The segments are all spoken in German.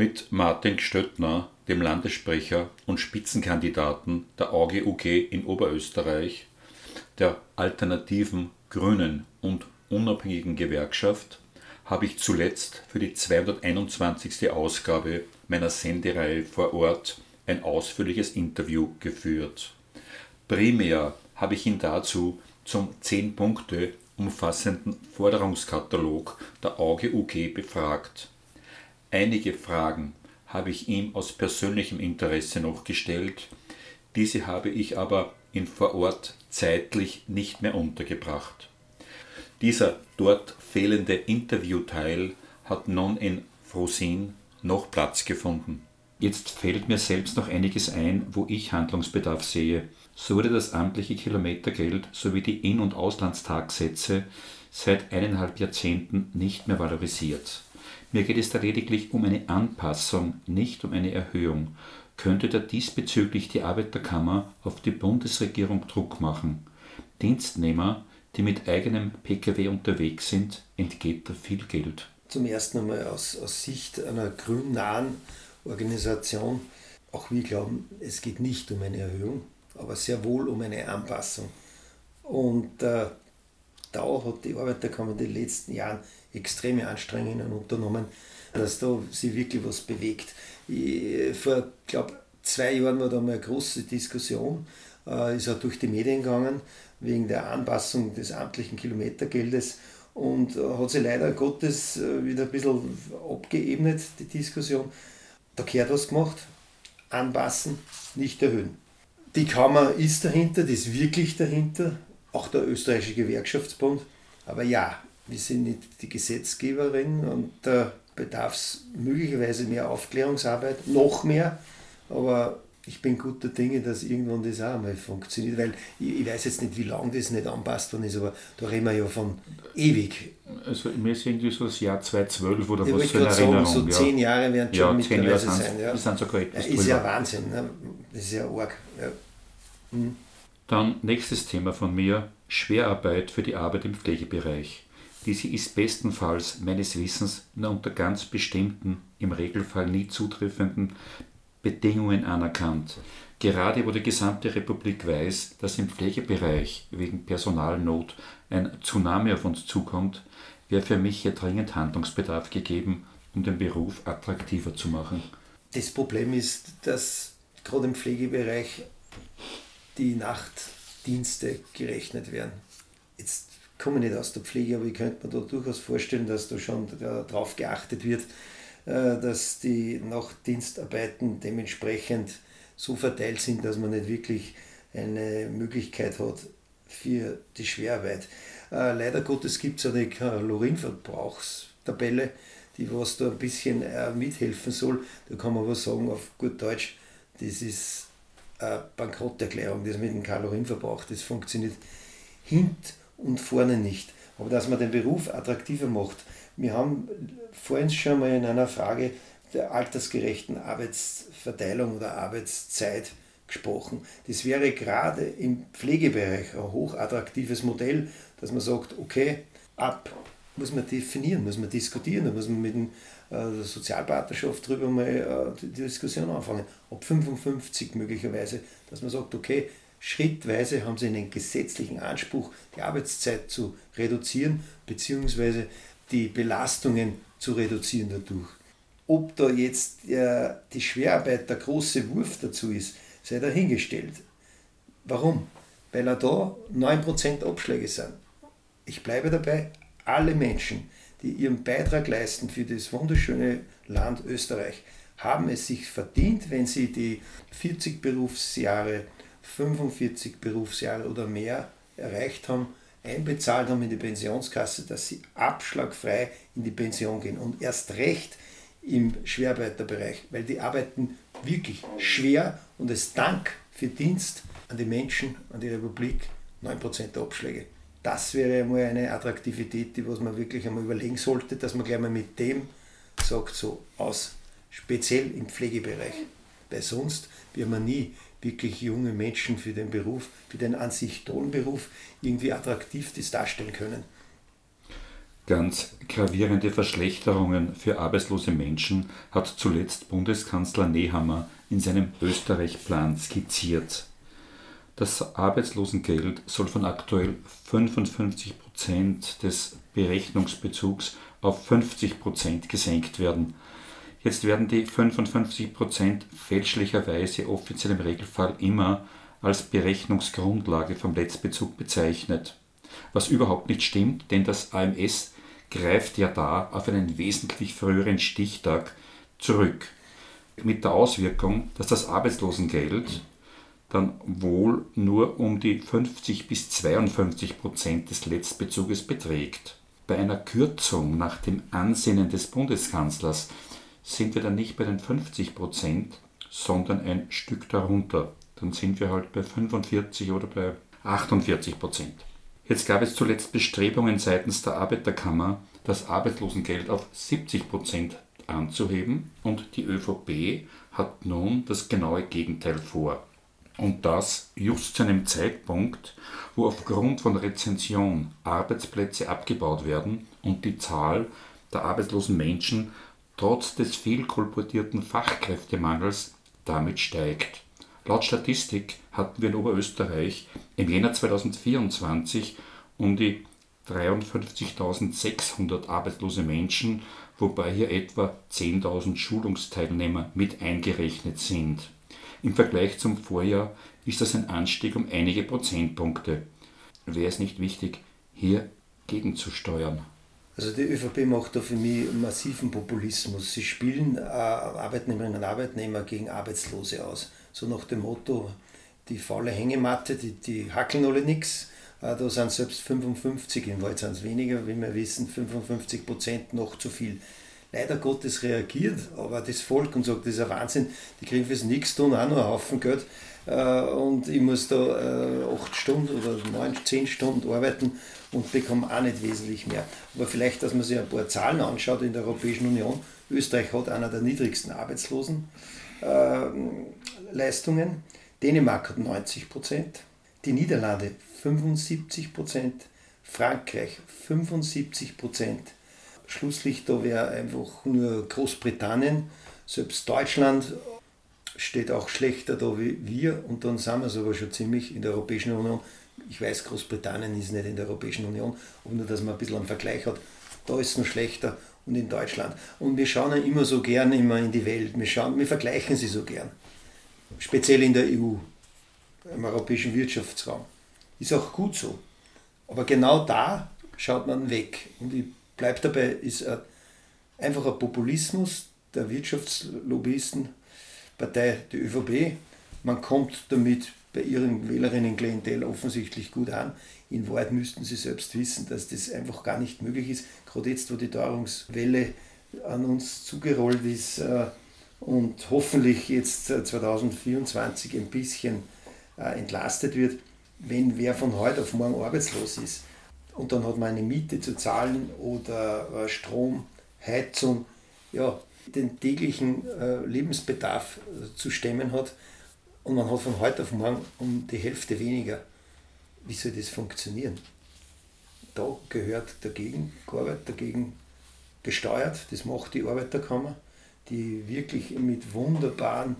Mit Martin Stöttner, dem Landessprecher und Spitzenkandidaten der AUG UG in Oberösterreich, der alternativen Grünen und unabhängigen Gewerkschaft, habe ich zuletzt für die 221. Ausgabe meiner Sendereihe vor Ort ein ausführliches Interview geführt. Primär habe ich ihn dazu zum 10 Punkte umfassenden Forderungskatalog der Auge UG befragt. Einige Fragen habe ich ihm aus persönlichem Interesse noch gestellt, diese habe ich aber in vor Ort zeitlich nicht mehr untergebracht. Dieser dort fehlende Interviewteil hat nun in Frosin noch Platz gefunden. Jetzt fällt mir selbst noch einiges ein, wo ich Handlungsbedarf sehe. So wurde das amtliche Kilometergeld sowie die In- und Auslandstagsätze seit eineinhalb Jahrzehnten nicht mehr valorisiert. Mir geht es da lediglich um eine Anpassung, nicht um eine Erhöhung. Könnte da diesbezüglich die Arbeiterkammer auf die Bundesregierung Druck machen? Dienstnehmer, die mit eigenem Pkw unterwegs sind, entgeht da viel Geld. Zum ersten einmal aus, aus Sicht einer grünnahen Organisation, auch wir glauben, es geht nicht um eine Erhöhung, aber sehr wohl um eine Anpassung. Und äh, da hat die Arbeiterkammer in den letzten Jahren extreme Anstrengungen unternommen, dass da sich wirklich was bewegt. Vor, glaube zwei Jahren war da mal eine große Diskussion, äh, ist auch durch die Medien gegangen, wegen der Anpassung des amtlichen Kilometergeldes und äh, hat sich leider Gottes äh, wieder ein bisschen abgeebnet, die Diskussion. Da gehört was gemacht, anpassen, nicht erhöhen. Die Kammer ist dahinter, die ist wirklich dahinter, auch der österreichische Gewerkschaftsbund. Aber ja, wir sind nicht die Gesetzgeberin und da bedarf es möglicherweise mehr Aufklärungsarbeit, noch mehr. Aber ich bin guter Dinge, dass irgendwann das auch einmal funktioniert, weil ich, ich weiß jetzt nicht, wie lange das nicht anpasst worden ist, aber da reden wir ja von ewig. Also mir ist irgendwie so das Jahr 2012 oder ich was so in Erinnerung. Sagen, so ja. zehn Jahre werden schon ja, mittlerweile sein. Ja. Das sind sogar etwas Ist ja Wahnsinn, ne? das ist ja arg. Ja. Hm. Dann nächstes Thema von mir, Schwerarbeit für die Arbeit im Pflegebereich. Diese ist bestenfalls meines Wissens nur unter ganz bestimmten, im Regelfall nie zutreffenden Bedingungen anerkannt. Gerade wo die gesamte Republik weiß, dass im Pflegebereich wegen Personalnot ein Tsunami auf uns zukommt, wäre für mich hier dringend Handlungsbedarf gegeben, um den Beruf attraktiver zu machen. Das Problem ist, dass gerade im Pflegebereich die Nachtdienste gerechnet werden. Jetzt komme ich nicht aus der Pflege, aber ich könnte mir da durchaus vorstellen, dass da schon darauf geachtet wird, äh, dass die Nachtdienstarbeiten dementsprechend so verteilt sind, dass man nicht wirklich eine Möglichkeit hat für die Schwerarbeit. Äh, leider Gottes gibt es eine Kalorienverbrauchstabelle, die was da ein bisschen äh, mithelfen soll. Da kann man was sagen auf gut Deutsch, das ist Bankrotterklärung, das mit dem Kalorienverbrauch, das funktioniert hint und vorne nicht. Aber dass man den Beruf attraktiver macht, wir haben vorhin schon mal in einer Frage der altersgerechten Arbeitsverteilung oder Arbeitszeit gesprochen. Das wäre gerade im Pflegebereich ein hochattraktives Modell, dass man sagt, okay, ab muss man definieren, muss man diskutieren, da muss man mit dem, der Sozialpartnerschaft darüber mal äh, die Diskussion anfangen. Ab 55 möglicherweise, dass man sagt, okay, schrittweise haben sie einen gesetzlichen Anspruch, die Arbeitszeit zu reduzieren, beziehungsweise die Belastungen zu reduzieren dadurch. Ob da jetzt äh, die Schwerarbeit der große Wurf dazu ist, sei dahingestellt. Warum? Weil da 9% Abschläge sind. Ich bleibe dabei, alle Menschen, die ihren Beitrag leisten für das wunderschöne Land Österreich, haben es sich verdient, wenn sie die 40 Berufsjahre, 45 Berufsjahre oder mehr erreicht haben, einbezahlt haben in die Pensionskasse, dass sie abschlagfrei in die Pension gehen und erst recht im Schwerarbeiterbereich, weil die arbeiten wirklich schwer und es Dank für Dienst an die Menschen, an die Republik 9% Abschläge. Das wäre einmal eine Attraktivität, die was man wirklich einmal überlegen sollte, dass man gleich mal mit dem sagt, so aus, speziell im Pflegebereich. Weil sonst wird man nie wirklich junge Menschen für den Beruf, für den an sich tollen Beruf irgendwie attraktiv das darstellen können. Ganz gravierende Verschlechterungen für arbeitslose Menschen hat zuletzt Bundeskanzler Nehammer in seinem Österreich-Plan skizziert. Das Arbeitslosengeld soll von aktuell 55 Prozent des Berechnungsbezugs auf 50 Prozent gesenkt werden. Jetzt werden die 55 Prozent fälschlicherweise offiziell im Regelfall immer als Berechnungsgrundlage vom Letztbezug bezeichnet. Was überhaupt nicht stimmt, denn das AMS greift ja da auf einen wesentlich früheren Stichtag zurück. Mit der Auswirkung, dass das Arbeitslosengeld dann wohl nur um die 50 bis 52 Prozent des Letztbezuges beträgt. Bei einer Kürzung nach dem Ansinnen des Bundeskanzlers sind wir dann nicht bei den 50 Prozent, sondern ein Stück darunter. Dann sind wir halt bei 45 oder bei 48 Prozent. Jetzt gab es zuletzt Bestrebungen seitens der Arbeiterkammer, das Arbeitslosengeld auf 70 Prozent anzuheben und die ÖVP hat nun das genaue Gegenteil vor. Und das just zu einem Zeitpunkt, wo aufgrund von Rezension Arbeitsplätze abgebaut werden und die Zahl der arbeitslosen Menschen trotz des viel kolportierten Fachkräftemangels damit steigt. Laut Statistik hatten wir in Oberösterreich im Jänner 2024 um die 53.600 arbeitslose Menschen, wobei hier etwa 10.000 Schulungsteilnehmer mit eingerechnet sind. Im Vergleich zum Vorjahr ist das ein Anstieg um einige Prozentpunkte. Wäre es nicht wichtig, hier gegenzusteuern? Also die ÖVP macht da für mich massiven Populismus. Sie spielen äh, Arbeitnehmerinnen und Arbeitnehmer gegen Arbeitslose aus. So nach dem Motto, die faule Hängematte, die, die hackeln alle nichts. Äh, da sind selbst 55, in Wahrheit sind es weniger, wie wir wissen, 55 Prozent noch zu viel. Leider Gottes reagiert aber das Volk und sagt, das ist ein Wahnsinn, die kriegen fürs Nichtstun auch noch einen Haufen Geld äh, und ich muss da 8 Stunden oder 9, 10 Stunden arbeiten und bekomme auch nicht wesentlich mehr. Aber vielleicht, dass man sich ein paar Zahlen anschaut in der Europäischen Union. Österreich hat einer der niedrigsten Arbeitslosenleistungen. Dänemark hat 90 Prozent, die Niederlande 75 Prozent, Frankreich 75 Prozent. Schlusslicht da wäre einfach nur Großbritannien. Selbst Deutschland steht auch schlechter da wie wir und dann sind wir es aber schon ziemlich in der Europäischen Union. Ich weiß, Großbritannien ist nicht in der Europäischen Union, aber nur, dass man ein bisschen einen Vergleich hat. Da ist es noch schlechter und in Deutschland. Und wir schauen ja immer so gern immer in die Welt. Wir, schauen, wir vergleichen sie so gern. Speziell in der EU, im europäischen Wirtschaftsraum. Ist auch gut so. Aber genau da schaut man weg. Und ich bleibe dabei, ist ein, einfach ein Populismus der Wirtschaftslobbyisten, Partei, die ÖVP. Man kommt damit bei ihren Wählerinnen-Klientel offensichtlich gut an. In Wahrheit müssten sie selbst wissen, dass das einfach gar nicht möglich ist. Gerade jetzt, wo die Teuerungswelle an uns zugerollt ist äh, und hoffentlich jetzt 2024 äh, ein bisschen äh, entlastet wird, wenn wer von heute auf morgen arbeitslos ist und dann hat man eine Miete zu zahlen oder Strom, Heizung, ja, den täglichen Lebensbedarf zu stemmen hat, und man hat von heute auf morgen um die Hälfte weniger. Wie soll das funktionieren? Da gehört dagegen gearbeitet, dagegen gesteuert. Das macht die Arbeiterkammer, die wirklich mit wunderbaren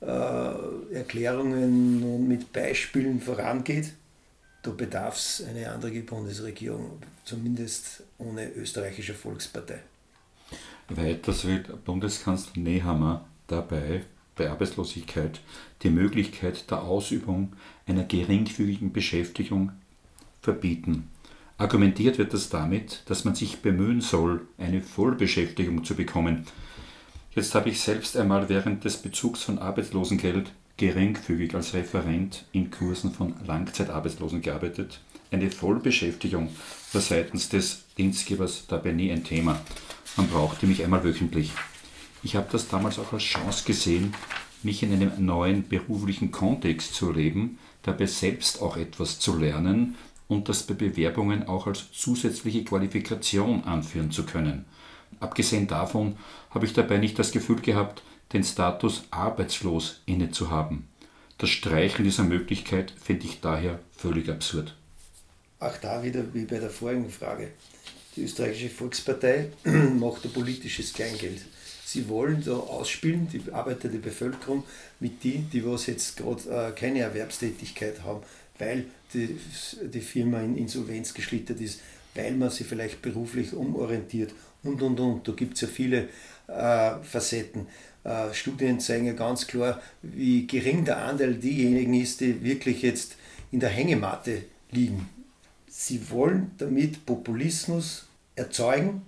äh, Erklärungen und mit Beispielen vorangeht. Da bedarf es eine andere Bundesregierung, zumindest ohne österreichische Volkspartei. Weiters wird Bundeskanzler Nehammer dabei bei Arbeitslosigkeit die Möglichkeit der Ausübung einer geringfügigen Beschäftigung verbieten. Argumentiert wird das damit, dass man sich bemühen soll, eine Vollbeschäftigung zu bekommen. Jetzt habe ich selbst einmal während des Bezugs von Arbeitslosengeld geringfügig als Referent in Kursen von Langzeitarbeitslosen gearbeitet. Eine Vollbeschäftigung war seitens des Dienstgebers dabei nie ein Thema. Man brauchte mich einmal wöchentlich. Ich habe das damals auch als Chance gesehen, mich in einem neuen beruflichen Kontext zu erleben, dabei selbst auch etwas zu lernen und das bei Bewerbungen auch als zusätzliche Qualifikation anführen zu können. Abgesehen davon habe ich dabei nicht das Gefühl gehabt, den Status arbeitslos inne zu haben. Das Streichen dieser Möglichkeit finde ich daher völlig absurd. Auch da wieder wie bei der vorigen Frage. die österreichische Volkspartei macht ein politisches Kleingeld. Sie wollen da ausspielen, die Arbeiter der Bevölkerung, mit denen, die was jetzt gerade äh, keine Erwerbstätigkeit haben, weil die, die Firma in Insolvenz geschlittert ist, weil man sie vielleicht beruflich umorientiert und und und. Da gibt es ja viele äh, Facetten. Äh, Studien zeigen ja ganz klar, wie gering der Anteil diejenigen ist, die wirklich jetzt in der Hängematte liegen. Sie wollen damit Populismus erzeugen,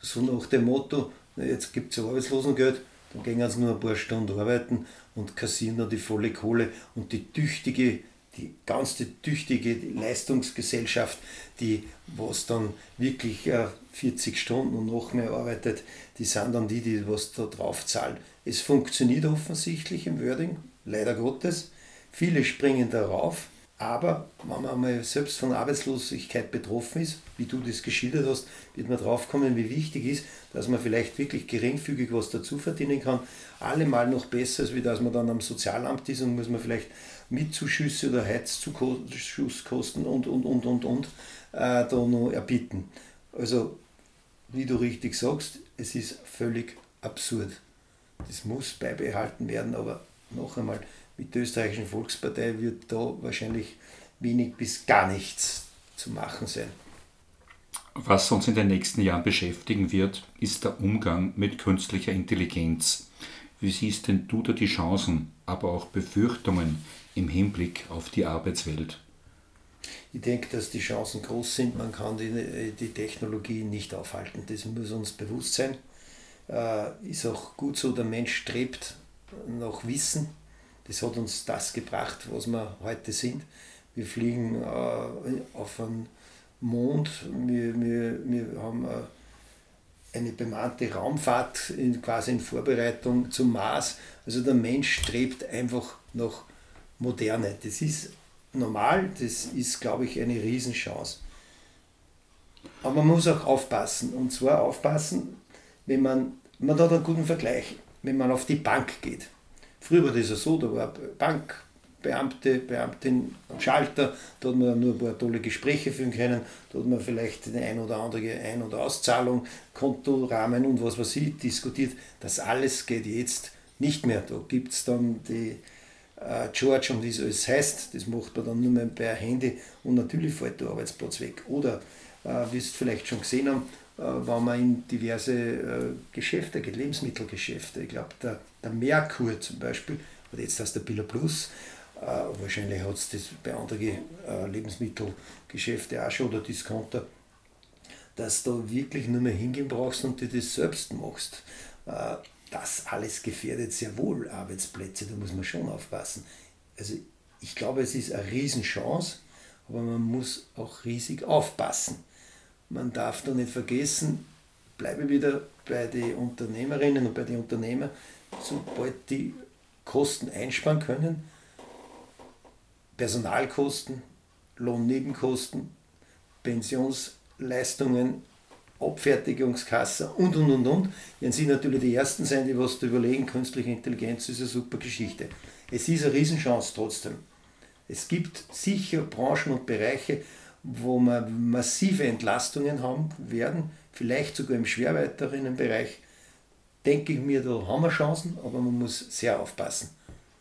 so nach dem Motto, jetzt gibt es Arbeitslosengeld, dann gehen sie nur ein paar Stunden arbeiten und kassieren dann die volle Kohle und die tüchtige, die ganze tüchtige Leistungsgesellschaft, die was dann wirklich 40 Stunden und noch mehr arbeitet, die sind dann die, die was da drauf zahlen. Es funktioniert offensichtlich im Wording, leider Gottes. Viele springen darauf, aber wenn man mal selbst von Arbeitslosigkeit betroffen ist, wie du das geschildert hast, wird man drauf kommen, wie wichtig ist, dass man vielleicht wirklich geringfügig was dazu verdienen kann. Allemal noch besser, als wie dass man dann am Sozialamt ist und muss man vielleicht Mitzuschüsse oder Heizzuschuss und, und, und, und, und äh, da noch erbitten. Also, wie du richtig sagst, es ist völlig absurd. Das muss beibehalten werden, aber noch einmal, mit der österreichischen Volkspartei wird da wahrscheinlich wenig bis gar nichts zu machen sein. Was uns in den nächsten Jahren beschäftigen wird, ist der Umgang mit künstlicher Intelligenz. Wie siehst denn du da die Chancen, aber auch Befürchtungen im Hinblick auf die Arbeitswelt? Ich denke, dass die Chancen groß sind. Man kann die, die Technologie nicht aufhalten. Das muss uns bewusst sein. Äh, ist auch gut so, der Mensch strebt nach Wissen das hat uns das gebracht, was wir heute sind. Wir fliegen äh, auf den Mond, wir, wir, wir haben äh, eine bemannte Raumfahrt in, quasi in Vorbereitung zum Mars. Also der Mensch strebt einfach nach Moderne. Das ist normal, das ist, glaube ich, eine Riesenchance. Aber man muss auch aufpassen. Und zwar aufpassen, wenn man, man hat einen guten Vergleich, wenn man auf die Bank geht. Früher war das ja so, da war Bankbeamte, Beamtin am Schalter, da hat man nur ein paar tolle Gespräche führen können, da hat man vielleicht eine ein oder andere Ein- oder Auszahlung, Kontorahmen und was weiß ich diskutiert. Das alles geht jetzt nicht mehr. Da gibt es dann die äh, George und wie es alles heißt, das macht man dann nur mehr per Handy und natürlich fällt der Arbeitsplatz weg. Oder, äh, wie es vielleicht schon gesehen haben, äh, wenn man in diverse äh, Geschäfte geht, Lebensmittelgeschäfte. Ich glaube, der, der Merkur zum Beispiel, oder jetzt heißt der Billa Plus, äh, wahrscheinlich hat es das bei anderen Lebensmittelgeschäften auch schon oder Discounter, dass du wirklich nur mehr hingehen brauchst und dir das selbst machst. Das alles gefährdet sehr wohl Arbeitsplätze, da muss man schon aufpassen. Also ich glaube, es ist eine Riesenchance, aber man muss auch riesig aufpassen man darf da nicht vergessen, bleibe wieder bei den Unternehmerinnen und bei den Unternehmern, sobald die Kosten einsparen können, Personalkosten, Lohnnebenkosten, Pensionsleistungen, Abfertigungskasse und und und und, werden Sie natürlich die Ersten sein, die was zu überlegen, künstliche Intelligenz ist eine super Geschichte. Es ist eine Riesenchance trotzdem. Es gibt sicher Branchen und Bereiche, wo wir massive Entlastungen haben werden, vielleicht sogar im schwerweiterinnenbereich, denke ich mir, da haben wir Chancen, aber man muss sehr aufpassen.